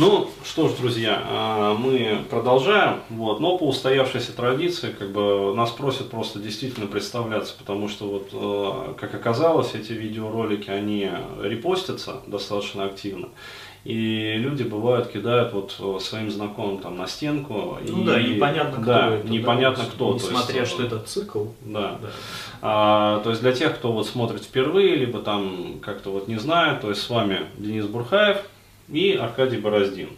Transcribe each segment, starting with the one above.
Ну, что ж, друзья, а, мы продолжаем, вот, но по устоявшейся традиции, как бы, нас просят просто действительно представляться, потому что, вот, э, как оказалось, эти видеоролики, они репостятся достаточно активно, и люди бывают кидают вот э, своим знакомым там на стенку. Ну и, да, непонятно кто да, это. непонятно да, кто. Несмотря, есть, что это цикл. Да. да. А, то есть для тех, кто вот смотрит впервые, либо там как-то вот не знает, то есть с вами Денис Бурхаев, и Аркадий Бороздин.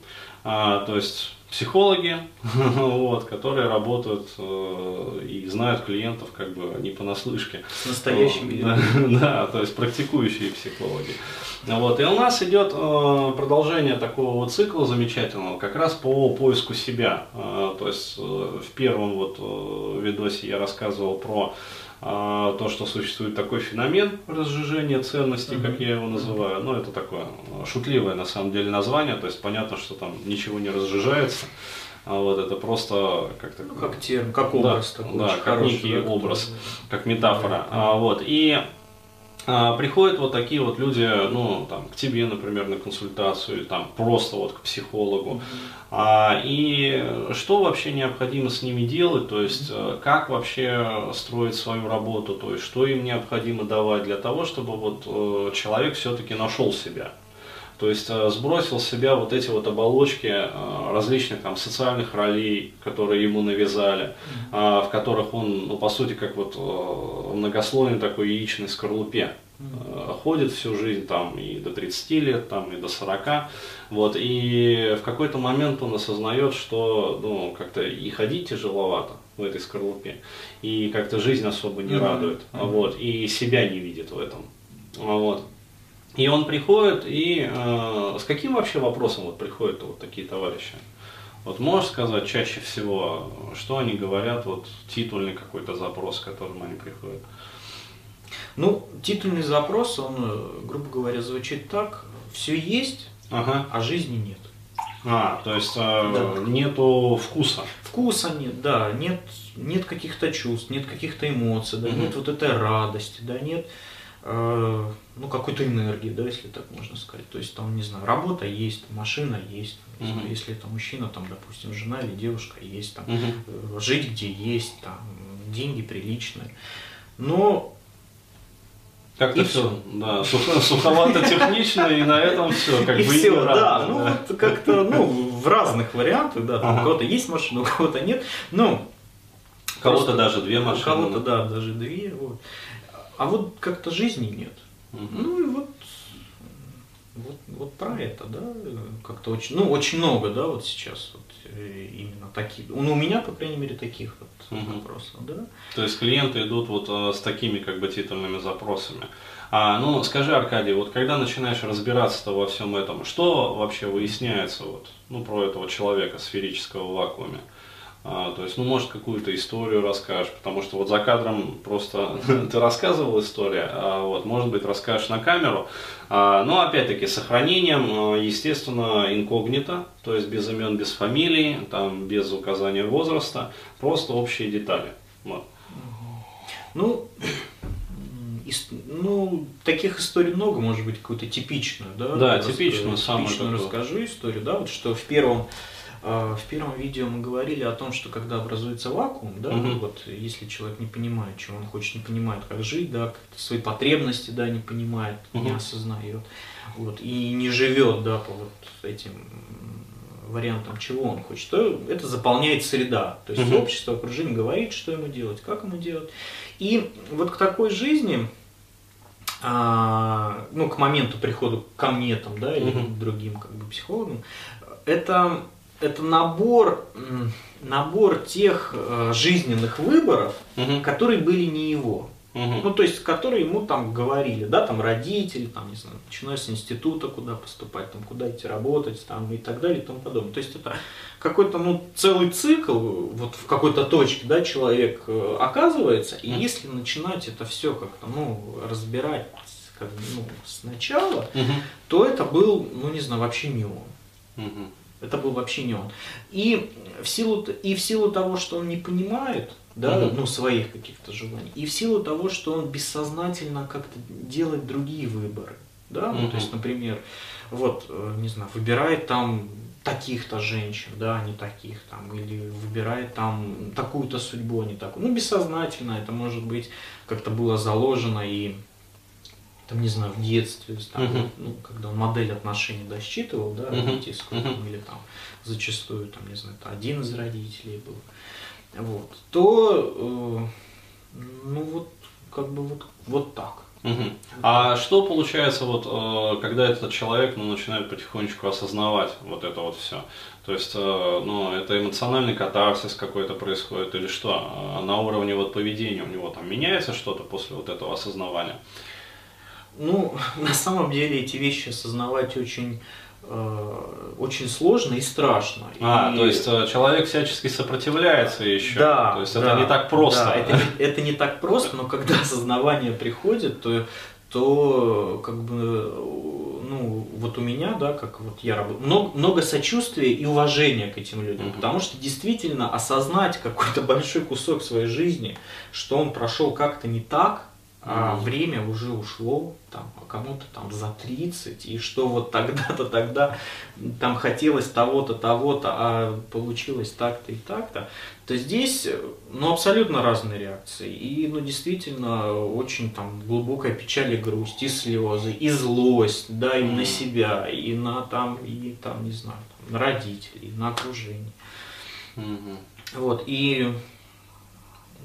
А, то есть психологи, вот, которые работают э, и знают клиентов как бы не понаслышке. С настоящими. Да, да, то есть практикующие психологи. Вот, и у нас идет э, продолжение такого вот цикла замечательного, как раз по поиску себя. Э, то есть э, в первом вот э, видосе я рассказывал про то, что существует такой феномен разжижения ценностей, как я его называю. Ну, это такое а, шутливое на самом деле название, то есть понятно, что там ничего не разжижается. А вот это просто как-то ну, как термин, как образ да, такой. Да, как некий да, образ, как метафора. А, вот и а, приходят вот такие вот люди, ну, там, к тебе, например, на консультацию, или там просто вот к психологу. Mm-hmm. А, и что вообще необходимо с ними делать, то есть mm-hmm. как вообще строить свою работу, то есть что им необходимо давать для того, чтобы вот э, человек все-таки нашел себя. То есть э, сбросил с себя вот эти вот оболочки э, различных там социальных ролей, которые ему навязали, в которых он, ну, по сути, как вот э, многослойный такой яичной скорлупе ходит всю жизнь, там и до 30 лет, там и до 40, вот, и в какой-то момент он осознает, что, ну, как-то и ходить тяжеловато в этой скорлупе, и как-то жизнь особо не радует, вот, и себя не видит в этом, вот. И он приходит, и э, с каким вообще вопросом вот приходят вот такие товарищи? Вот можешь сказать чаще всего, что они говорят, вот титульный какой-то запрос, к которому они приходят? Ну, титульный запрос, он, э, грубо говоря, звучит так, все есть, ага. а жизни нет. А, то есть э, да. нету вкуса. Вкуса нет, да, нет, нет каких-то чувств, нет каких-то эмоций, да, угу. нет вот этой радости, да, нет ну, какой-то энергии, да, если так можно сказать. То есть там, не знаю, работа есть, машина есть, не знаю, если это мужчина, там, допустим, жена или девушка есть, там, угу. жить где есть, там, деньги приличные. Но как-то все, да, сухо, суховато технично, и на этом все, как и бы все, да, ну вот как-то, ну, в разных вариантах, да, там ага. у кого-то есть машина, у кого-то нет, ну, кого-то даже две машины. У кого-то, да, даже две, вот. А вот как-то жизни нет. Угу. Ну и вот, вот, вот про это, да, как-то очень, ну, очень много, да, вот сейчас вот э, именно такие, ну, у меня, по крайней мере, таких вот угу. вопросов, да. То есть клиенты идут вот э, с такими как бы титульными запросами. А, ну, скажи, Аркадий, вот когда начинаешь разбираться во всем этом, что вообще выясняется вот, ну, про этого человека сферического в вакууме? А, то есть, ну, может, какую-то историю расскажешь, потому что вот за кадром просто ты рассказывал историю, а вот, может быть, расскажешь на камеру. А, но, опять-таки, сохранением, естественно, инкогнито, то есть без имен, без фамилий, там, без указания возраста, просто общие детали. Вот. Ну, ну, таких историй много, может быть, какую-то типичную, да? Да, типичную, самую типичную расскажу историю, да, вот что в первом в первом видео мы говорили о том, что когда образуется вакуум, да, угу. вот если человек не понимает, чего он хочет, не понимает, как жить, да, свои потребности, да, не понимает, угу. не осознает, вот, и не живет, да, по вот этим вариантам, чего он хочет, то это заполняет среда. То есть угу. общество, окружение говорит, что ему делать, как ему делать. И вот к такой жизни, а, ну, к моменту прихода ко мне там, да, или угу. к другим как бы психологам, это это набор, набор тех э, жизненных выборов, угу. которые были не его. Угу. Ну, то есть, которые ему там говорили, да, там родители, там, не знаю, начиная с института, куда поступать, там, куда идти работать, там, и так далее, и тому подобное. То есть, это какой-то, ну, целый цикл, вот в какой-то точке, да, человек э, оказывается, и если начинать это все как-то, ну, разбирать, как, ну, сначала, угу. то это был, ну, не знаю, вообще не он. Угу. Это был вообще не он. И в силу, и в силу того, что он не понимает, да, угу. ну, своих каких-то желаний, и в силу того, что он бессознательно как-то делает другие выборы, да, ну, то есть, например, вот, э, не знаю, выбирает там таких-то женщин, да, а не таких там, или выбирает там такую-то судьбу, а не такую. Ну, бессознательно это может быть как-то было заложено и там, не знаю, в детстве, там, uh-huh. ну, когда он модель отношений досчитывал, да, родительскую, uh-huh. там, или там зачастую, там, не знаю, один из родителей был, вот, то, э, ну, вот, как бы вот, вот так. Угу. А что получается, вот, э, когда этот человек ну, начинает потихонечку осознавать вот это вот все? То есть, э, ну, это эмоциональный катарсис какой-то происходит или что? А на уровне вот поведения у него там меняется что-то после вот этого осознавания? Ну, на самом деле эти вещи осознавать очень Э, очень сложно и страшно. А, и... то есть э, человек всячески сопротивляется еще. Да. То есть да, это не так просто. Да, это, не, это не так просто, но когда осознавание приходит, то, то как бы, ну, вот у меня, да, как вот я работаю, много, много сочувствия и уважения к этим людям, mm потому что действительно осознать какой-то большой кусок своей жизни, что он прошел как-то не так, а время уже ушло, там, а кому-то там за 30, и что вот тогда-то, тогда там хотелось того-то, того-то, а получилось так-то и так-то, то здесь, ну, абсолютно разные реакции. И, ну, действительно, очень там глубокая печаль и грусть, и слезы, и злость, да, и на себя, и на там, и там, не знаю, там, на родителей, на окружение. Mm-hmm. Вот, и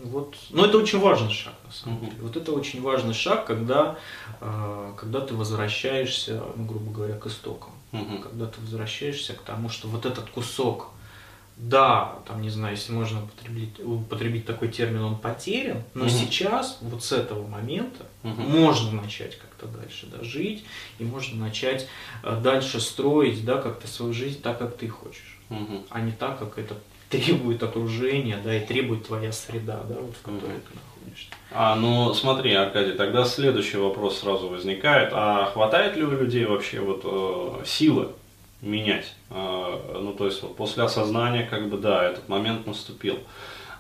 вот, но это очень важный шаг, на самом деле. Вот это очень важный шаг, когда, а, когда ты возвращаешься, ну, грубо говоря, к истокам. Угу. Когда ты возвращаешься к тому, что вот этот кусок, да, там, не знаю, если можно употребить, употребить такой термин, он потерян, но угу. сейчас, вот с этого момента, угу. можно начать как-то дальше да, жить, и можно начать а, дальше строить, да, как-то свою жизнь так, как ты хочешь, угу. а не так, как это требует окружения, да, и требует твоя среда, да, вот в которой ты находишься. А, ну смотри, Аркадий, тогда следующий вопрос сразу возникает. А хватает ли у людей вообще вот э, силы менять? Э, ну, то есть вот после осознания, как бы, да, этот момент наступил.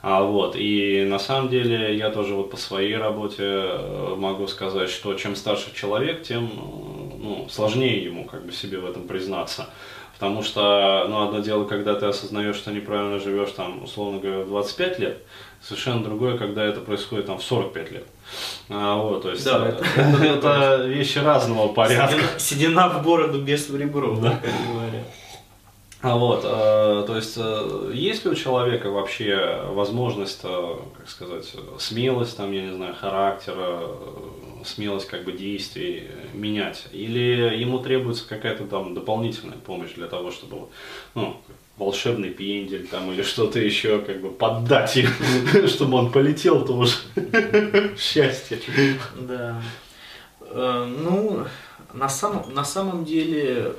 А, вот, и на самом деле я тоже вот по своей работе э, могу сказать, что чем старше человек, тем э, ну, сложнее ему как бы себе в этом признаться. Потому что, ну, одно дело, когда ты осознаешь, что неправильно живешь, там, условно говоря, в 25 лет, совершенно другое, когда это происходит там в 45 лет. А, вот, то есть да, это, это, это вещи разного порядка. Седина, седина в бороду без в ребро, да. как говорят. А вот, э, то есть, э, есть ли у человека вообще возможность, э, как сказать, смелость, там, я не знаю, характера, смелость как бы действий менять? Или ему требуется какая-то там дополнительная помощь для того, чтобы, ну, волшебный пендель там или что-то еще, как бы поддать ему, чтобы он полетел, то уж счастье. Да. Ну, на самом, на самом деле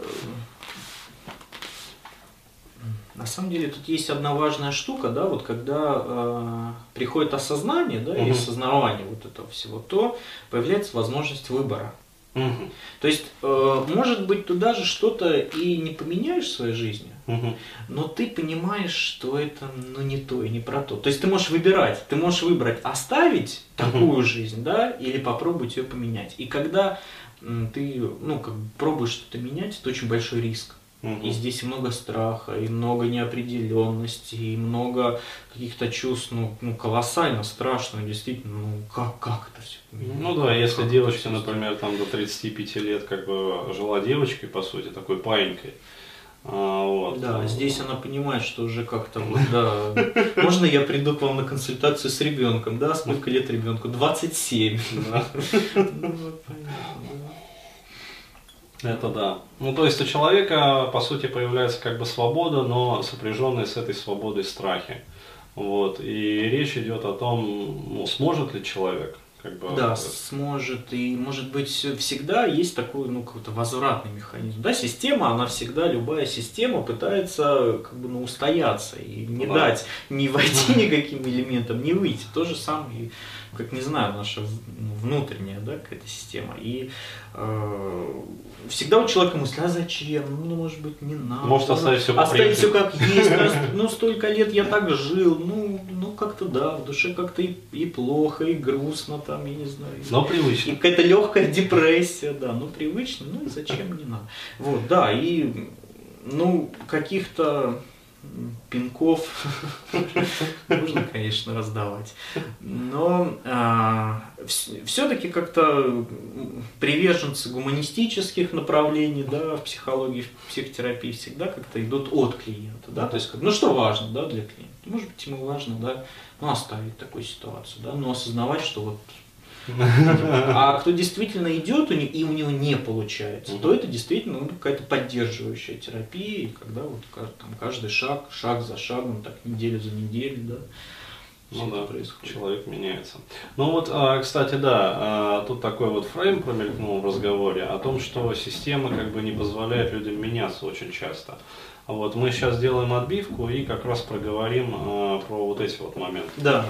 на самом деле тут есть одна важная штука, да, вот когда э, приходит осознание, да, угу. и осознавание вот этого всего, то появляется возможность выбора. Угу. То есть, э, может быть, ты даже что-то и не поменяешь в своей жизни, угу. но ты понимаешь, что это ну, не то и не про то. То есть ты можешь выбирать, ты можешь выбрать оставить такую угу. жизнь, да, или попробовать ее поменять. И когда ты ну, как бы пробуешь что-то менять, это очень большой риск. Угу. И здесь много страха, и много неопределенности, и много каких-то чувств, ну, ну колоссально страшно, действительно, ну как, как это все? Ну да, если как девочка, например, там до 35 лет как бы жила девочкой, по сути, такой паинькой, а, вот. Да, здесь она понимает, что уже как-то вот, да. Можно я приду к вам на консультацию с ребенком, да? Сколько лет ребенку? 27. Да. Ну, понятно, это да. Ну, то есть у человека, по сути, появляется как бы свобода, но сопряженные с этой свободой страхи. Вот. И речь идет о том, ну, сможет ли человек как бы, да, сможет. И, может быть, всегда есть такой, ну, какой-то возвратный механизм. Да, система, она всегда, любая система пытается, как бы, ну, устояться и не да. дать не войти никаким элементам, не выйти. То же самое, как, не знаю, наша ну, внутренняя, да, какая-то система. И э, всегда у человека мысль, а зачем? Ну, может быть, не надо. Может, оставить все Оставить все как есть. Ну, столько лет я так жил. Ну, ну как-то да, в душе как-то и, и плохо, и грустно там, я не знаю. Но привычно. И какая-то легкая депрессия, да, ну привычно, ну и зачем не надо. Вот, да, и ну каких-то пинков нужно, конечно, раздавать. Но а, все-таки как-то приверженцы гуманистических направлений да, в психологии, в психотерапии всегда как-то идут от клиента. Да? То есть, как, ну что важно да, для клиента? Может быть, ему важно да, ну, оставить такую ситуацию, да, но осознавать, что вот а кто действительно идет и у него не получается, то это действительно ну, какая-то поддерживающая терапия, когда вот там, каждый шаг, шаг за шагом, так неделю за неделю, да, ну да, происходит. человек меняется. Ну вот, а, кстати, да, а, тут такой вот фрейм промелькнул в разговоре о том, что система как бы не позволяет людям меняться очень часто. Вот мы сейчас сделаем отбивку и как раз проговорим а, про вот эти вот моменты. Да.